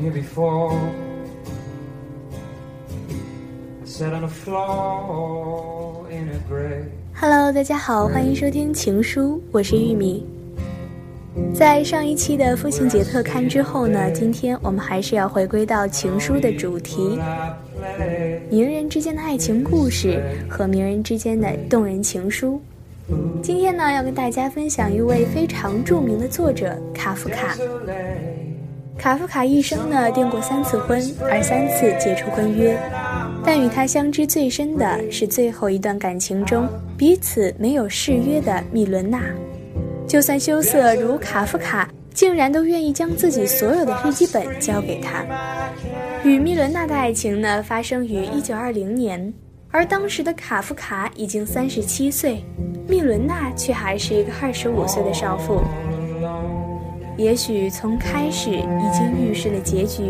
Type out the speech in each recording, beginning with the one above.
Been here before. I sat on a floor in a gray. Hello，大家好，欢迎收听《情书》，我是玉米。在上一期的父亲节特刊之后呢，今天我们还是要回归到情书的主题——名人之间的爱情故事和名人之间的动人情书。今天呢，要跟大家分享一位非常著名的作者卡夫卡。卡夫卡一生呢订过三次婚，而三次解除婚约，但与他相知最深的是最后一段感情中彼此没有誓约的密伦娜。就算羞涩如卡夫卡，竟然都愿意将自己所有的日记本交给他。与密伦娜的爱情呢，发生于一九二零年，而当时的卡夫卡已经三十七岁，密伦娜却还是一个二十五岁的少妇。也许从开始已经预示了结局，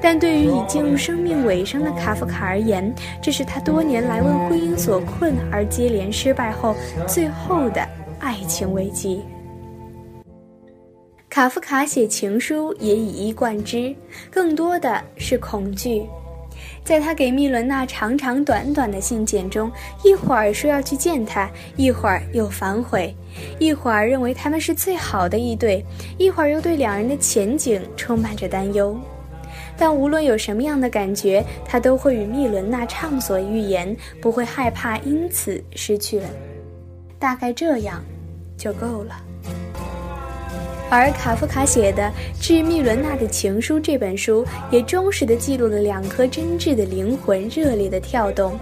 但对于已进入生命尾声的卡夫卡而言，这是他多年来为婚姻所困而接连失败后最后的爱情危机。卡夫卡写情书也以一贯之，更多的是恐惧。在他给密伦娜长长短短的信件中，一会儿说要去见她，一会儿又反悔，一会儿认为他们是最好的一对，一会儿又对两人的前景充满着担忧。但无论有什么样的感觉，他都会与密伦娜畅所欲言，不会害怕因此失去了。大概这样就够了。而卡夫卡写的《致密伦娜的情书》这本书，也忠实地记录了两颗真挚的灵魂热烈的跳动。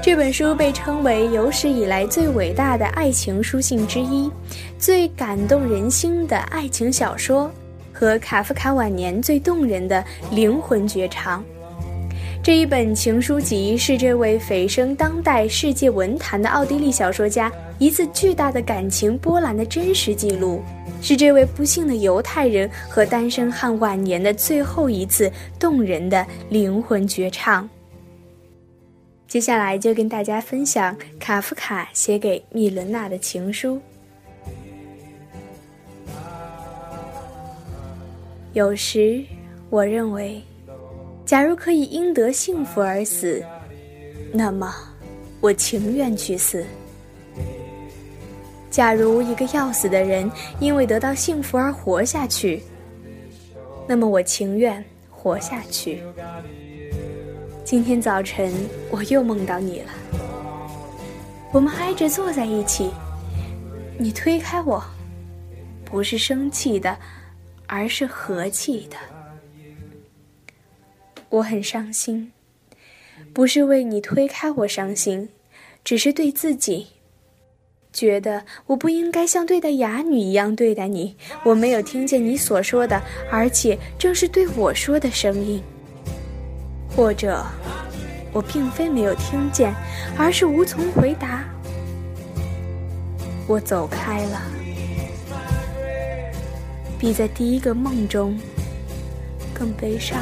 这本书被称为有史以来最伟大的爱情书信之一，最感动人心的爱情小说，和卡夫卡晚年最动人的灵魂绝唱。这一本情书集是这位蜚声当代世界文坛的奥地利小说家一次巨大的感情波澜的真实记录，是这位不幸的犹太人和单身汉晚年的最后一次动人的灵魂绝唱。接下来就跟大家分享卡夫卡写给密伦娜的情书。有时，我认为。假如可以因得幸福而死，那么我情愿去死。假如一个要死的人因为得到幸福而活下去，那么我情愿活下去。今天早晨我又梦到你了，我们挨着坐在一起，你推开我，不是生气的，而是和气的。我很伤心，不是为你推开我伤心，只是对自己，觉得我不应该像对待哑女一样对待你。我没有听见你所说的，而且正是对我说的声音。或者，我并非没有听见，而是无从回答。我走开了，比在第一个梦中更悲伤。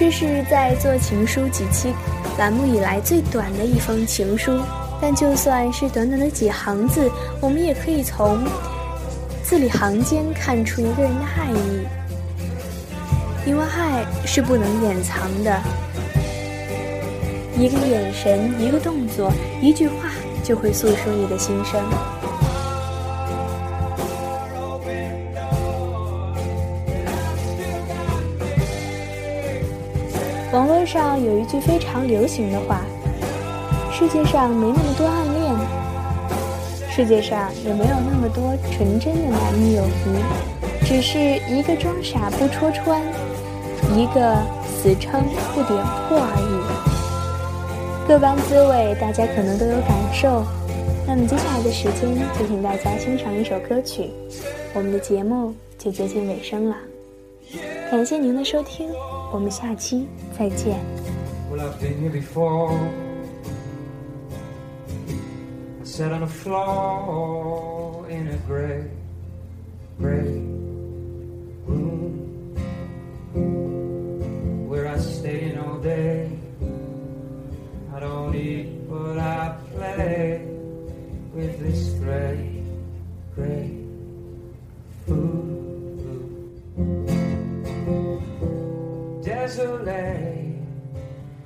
这是在做情书几期栏目以来最短的一封情书，但就算是短短的几行字，我们也可以从字里行间看出一个人的爱意，因为爱是不能掩藏的，一个眼神、一个动作、一句话，就会诉说你的心声。网络上有一句非常流行的话：“世界上没那么多暗恋，世界上也没有那么多纯真的男女友谊，只是一个装傻不戳穿，一个死撑不点破而已。各般滋味，大家可能都有感受。那么接下来的时间，就请大家欣赏一首歌曲，我们的节目就接近尾声了。感谢您的收听，我们下期再见。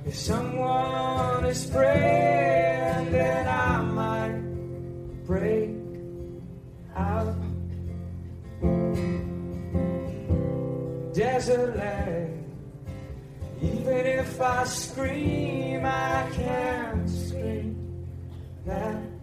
If someone is praying, then I might break out. Desolate. Even if I scream, I can't scream that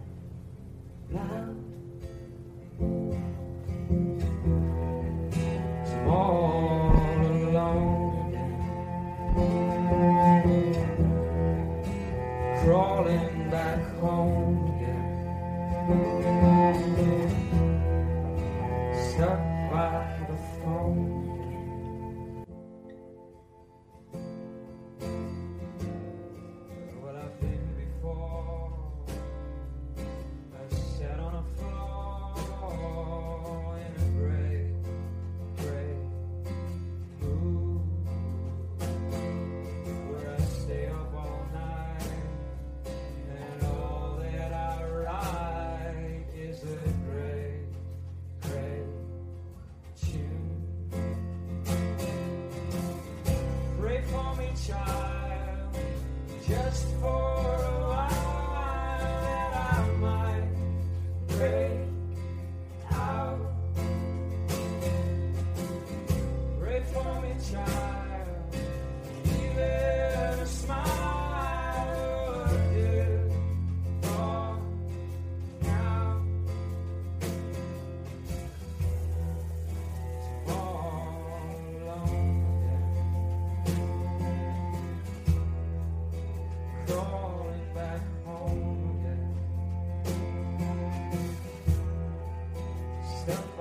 back home again. child just for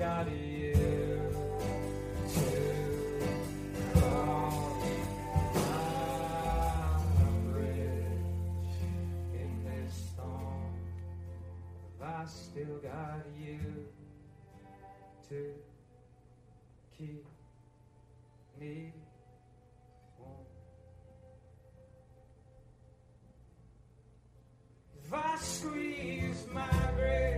got you to my bridge in this storm. I still got you to keep me warm. If I squeeze my breath